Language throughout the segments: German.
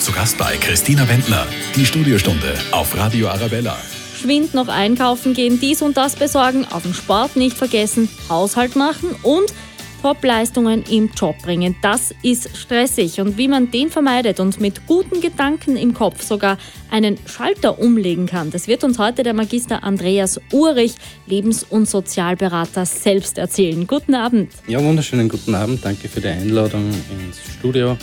Zu Gast bei Christina Wendler. Die Studiostunde auf Radio Arabella. Schwind noch einkaufen gehen, dies und das besorgen, auf den Sport nicht vergessen, Haushalt machen und Top-Leistungen im Job bringen. Das ist stressig und wie man den vermeidet und mit guten Gedanken im Kopf sogar einen Schalter umlegen kann, das wird uns heute der Magister Andreas Urich, Lebens- und Sozialberater, selbst erzählen. Guten Abend. Ja, wunderschönen guten Abend. Danke für die Einladung ins Studio.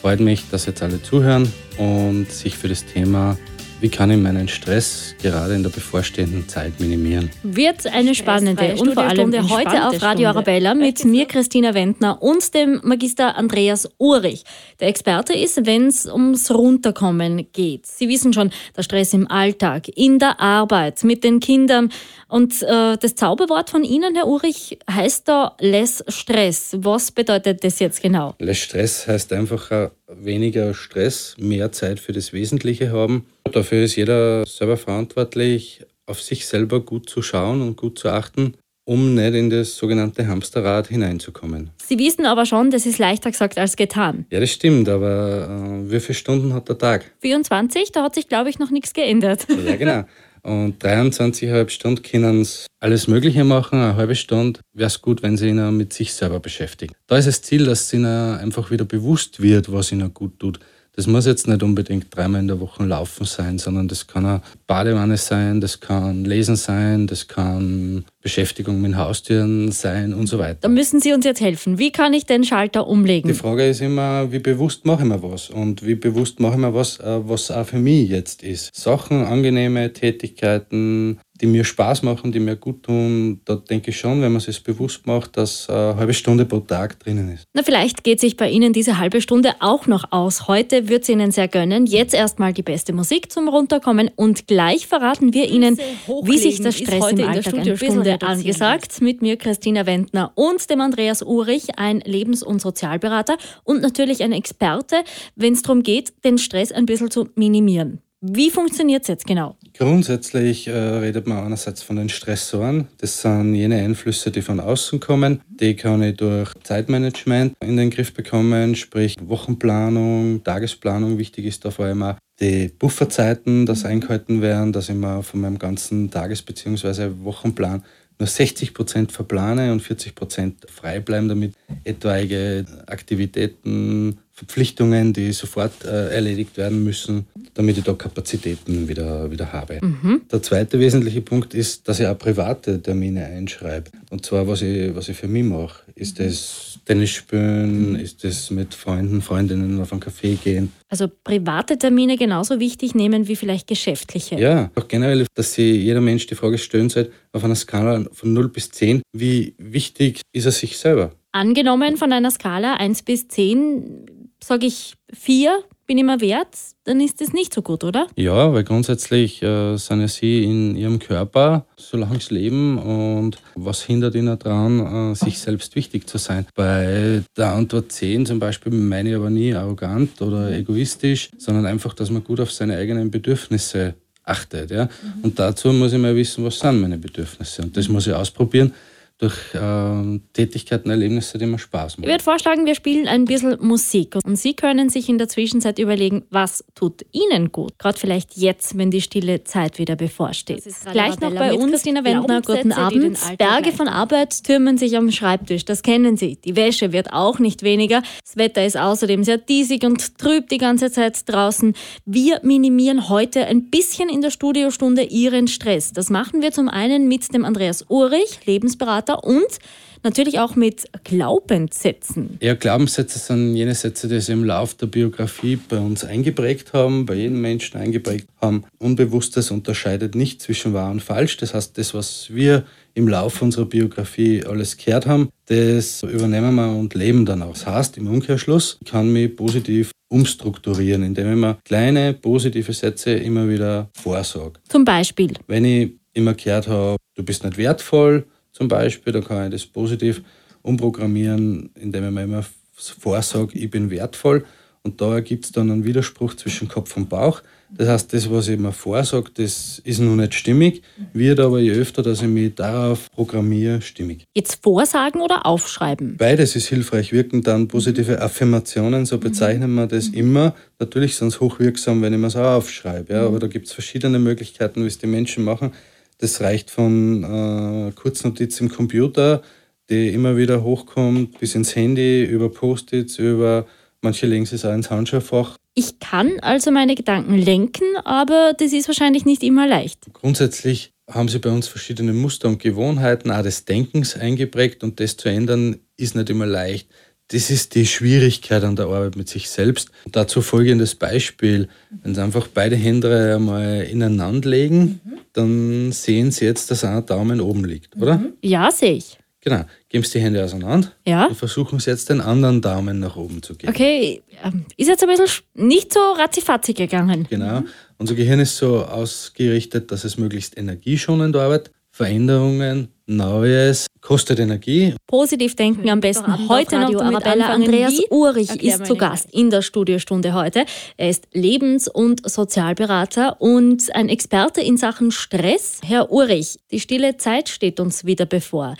Freut mich, dass jetzt alle zuhören und sich für das Thema wie kann ich meinen Stress gerade in der bevorstehenden Zeit minimieren? Wird eine spannende und vor allem heute auf Radio Arabella mit mir, Christina Wendner und dem Magister Andreas Urich. Der Experte ist, wenn es ums Runterkommen geht. Sie wissen schon, der Stress im Alltag, in der Arbeit, mit den Kindern. Und äh, das Zauberwort von Ihnen, Herr Urich, heißt da Less Stress. Was bedeutet das jetzt genau? Less Stress heißt einfach äh, weniger Stress, mehr Zeit für das Wesentliche haben. Dafür ist jeder selber verantwortlich, auf sich selber gut zu schauen und gut zu achten, um nicht in das sogenannte Hamsterrad hineinzukommen. Sie wissen aber schon, das ist leichter gesagt als getan. Ja, das stimmt, aber äh, wie viele Stunden hat der Tag? 24, da hat sich, glaube ich, noch nichts geändert. Ja, genau. Und 23,5 Stunden können sie alles Mögliche machen. Eine halbe Stunde wäre es gut, wenn sie ihn mit sich selber beschäftigen. Da ist das Ziel, dass ihnen einfach wieder bewusst wird, was ihnen gut tut. Das muss jetzt nicht unbedingt dreimal in der Woche laufen sein, sondern das kann eine Badewanne sein, das kann Lesen sein, das kann Beschäftigung mit Haustieren sein und so weiter. Da müssen Sie uns jetzt helfen. Wie kann ich den Schalter umlegen? Die Frage ist immer, wie bewusst mache ich mir was und wie bewusst mache ich mir was, äh, was auch für mich jetzt ist. Sachen, angenehme Tätigkeiten, die mir Spaß machen, die mir gut tun, da denke ich schon, wenn man sich bewusst macht, dass eine halbe Stunde pro Tag drinnen ist. Na, vielleicht geht sich bei Ihnen diese halbe Stunde auch noch aus. Heute wird es Ihnen sehr gönnen. Jetzt erstmal die beste Musik zum Runterkommen und gleich verraten wir Ihnen, wie sich der Stress im Alltag ein bisschen angesagt. Mit mir Christina Wendner und dem Andreas Urich, ein Lebens- und Sozialberater und natürlich ein Experte, wenn es darum geht, den Stress ein bisschen zu minimieren. Wie funktioniert es jetzt genau? Grundsätzlich äh, redet man einerseits von den Stressoren. Das sind jene Einflüsse, die von außen kommen. Die kann ich durch Zeitmanagement in den Griff bekommen, sprich Wochenplanung, Tagesplanung. Wichtig ist da vor allem auch die Bufferzeiten, dass eingehalten werden, dass ich mir von meinem ganzen Tages- bzw. Wochenplan nur 60 Prozent verplane und 40 Prozent frei bleiben, damit etwaige Aktivitäten, Verpflichtungen, die sofort äh, erledigt werden müssen, damit ich da Kapazitäten wieder, wieder habe. Mhm. Der zweite wesentliche Punkt ist, dass ich auch private Termine einschreibe. Und zwar, was ich, was ich für mich mache. Ist das Tennis spielen? Ist das mit Freunden, Freundinnen auf einen Café gehen? Also private Termine genauso wichtig nehmen wie vielleicht geschäftliche. Ja, auch generell, dass sich jeder Mensch die Frage stellen sollte, auf einer Skala von 0 bis 10, wie wichtig ist er sich selber? Angenommen von einer Skala 1 bis 10 sage ich vier, bin ich mir wert, dann ist das nicht so gut, oder? Ja, weil grundsätzlich äh, sind ja sie in ihrem Körper, solange sie leben und was hindert ihnen daran, äh, sich selbst wichtig zu sein? Bei der Antwort 10 zum Beispiel meine ich aber nie arrogant oder egoistisch, sondern einfach, dass man gut auf seine eigenen Bedürfnisse achtet. Ja? Mhm. Und dazu muss ich mal wissen, was sind meine Bedürfnisse. Und das muss ich ausprobieren durch äh, Tätigkeiten, Erlebnisse, die mir Spaß machen. Ich würde vorschlagen, wir spielen ein bisschen Musik und Sie können sich in der Zwischenzeit überlegen, was tut Ihnen gut. Gerade vielleicht jetzt, wenn die stille Zeit wieder bevorsteht. Gleich noch bei uns, Christina Wendner, guten Abend. Berge von Arbeit türmen sich am Schreibtisch, das kennen Sie. Die Wäsche wird auch nicht weniger. Das Wetter ist außerdem sehr diesig und trüb die ganze Zeit draußen. Wir minimieren heute ein bisschen in der Studiostunde Ihren Stress. Das machen wir zum einen mit dem Andreas Urich, Lebensberater weiter und natürlich auch mit Glaubenssätzen. Ja, Glaubenssätze sind jene Sätze, die sich im Lauf der Biografie bei uns eingeprägt haben, bei jedem Menschen eingeprägt haben. Unbewusstes unterscheidet nicht zwischen wahr und falsch. Das heißt, das, was wir im Laufe unserer Biografie alles gehört haben, das übernehmen wir und leben dann auch. Das heißt, im Umkehrschluss kann mich positiv umstrukturieren, indem ich mir kleine positive Sätze immer wieder vorsage. Zum Beispiel? Wenn ich immer gehört habe, du bist nicht wertvoll, zum Beispiel. Da kann ich das positiv umprogrammieren, indem ich mir immer vorsage, ich bin wertvoll. Und da gibt es dann einen Widerspruch zwischen Kopf und Bauch. Das heißt, das, was ich mir vorsage, das ist noch nicht stimmig, wird aber je öfter, dass ich mich darauf programmiere, stimmig. Jetzt vorsagen oder aufschreiben? Beides ist hilfreich. Wirken dann positive Affirmationen, so bezeichnen wir das immer. Natürlich sind es hochwirksam, wenn ich mir so aufschreibe. Ja, aber da gibt es verschiedene Möglichkeiten, wie es die Menschen machen. Das reicht von äh, Kurznotiz im Computer, die immer wieder hochkommt, bis ins Handy, über Post-its, über manche legen es auch ins Handschuhfach. Ich kann also meine Gedanken lenken, aber das ist wahrscheinlich nicht immer leicht. Grundsätzlich haben sie bei uns verschiedene Muster und Gewohnheiten auch des Denkens eingeprägt und das zu ändern ist nicht immer leicht. Das ist die Schwierigkeit an der Arbeit mit sich selbst. Und dazu folgendes Beispiel. Wenn Sie einfach beide Hände einmal ineinander legen, mhm. dann sehen Sie jetzt, dass ein Daumen oben liegt, oder? Ja, sehe ich. Genau. Geben Sie die Hände auseinander ja. und versuchen Sie jetzt den anderen Daumen nach oben zu geben. Okay, ähm, ist jetzt ein bisschen nicht so ratzifatzi gegangen. Genau. Unser Gehirn ist so ausgerichtet, dass es möglichst energieschonend arbeitet. Veränderungen, Neues, kostet Energie. Positiv denken am besten heute noch damit Arabella anfangen. Andreas Urich ist zu Gast in der Studiostunde heute. Er ist Lebens- und Sozialberater und ein Experte in Sachen Stress. Herr Urich, die stille Zeit steht uns wieder bevor.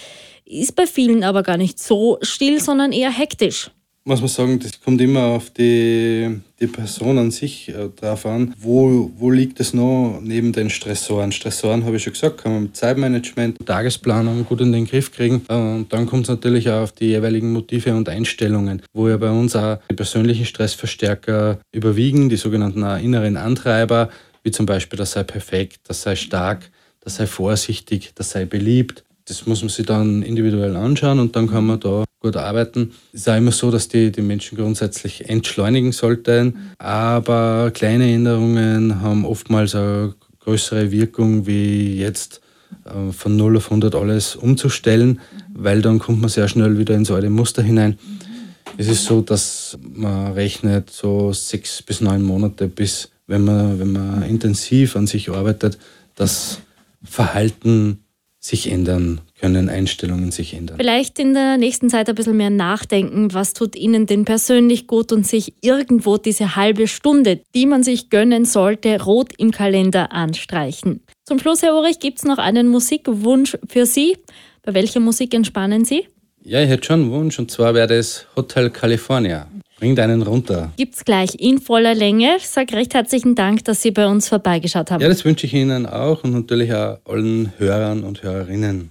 Ist bei vielen aber gar nicht so still, sondern eher hektisch muss man sagen, das kommt immer auf die, die Person an sich äh, drauf an. Wo, wo liegt es noch neben den Stressoren? Stressoren, habe ich schon gesagt, kann man mit Zeitmanagement, Tagesplanung gut in den Griff kriegen. Äh, und dann kommt es natürlich auch auf die jeweiligen Motive und Einstellungen, wo ja bei uns auch die persönlichen Stressverstärker überwiegen, die sogenannten inneren Antreiber, wie zum Beispiel, das sei perfekt, das sei stark, das sei vorsichtig, das sei beliebt. Das muss man sich dann individuell anschauen und dann kann man da gut arbeiten. Es ist auch immer so, dass die, die Menschen grundsätzlich entschleunigen sollten, aber kleine Änderungen haben oftmals eine größere Wirkung, wie jetzt äh, von 0 auf 100 alles umzustellen, weil dann kommt man sehr schnell wieder ins alte Muster hinein. Es ist so, dass man rechnet so sechs bis neun Monate, bis wenn man, wenn man intensiv an sich arbeitet, das Verhalten sich ändern können, Einstellungen sich ändern. Vielleicht in der nächsten Zeit ein bisschen mehr nachdenken, was tut Ihnen denn persönlich gut und sich irgendwo diese halbe Stunde, die man sich gönnen sollte, rot im Kalender anstreichen. Zum Schluss, Herr Ulrich, gibt es noch einen Musikwunsch für Sie. Bei welcher Musik entspannen Sie? Ja, ich hätte schon einen Wunsch und zwar wäre das Hotel California. Bringt einen runter. Gibt's gleich in voller Länge. Ich sage recht herzlichen Dank, dass Sie bei uns vorbeigeschaut haben. Ja, das wünsche ich Ihnen auch und natürlich auch allen Hörern und Hörerinnen.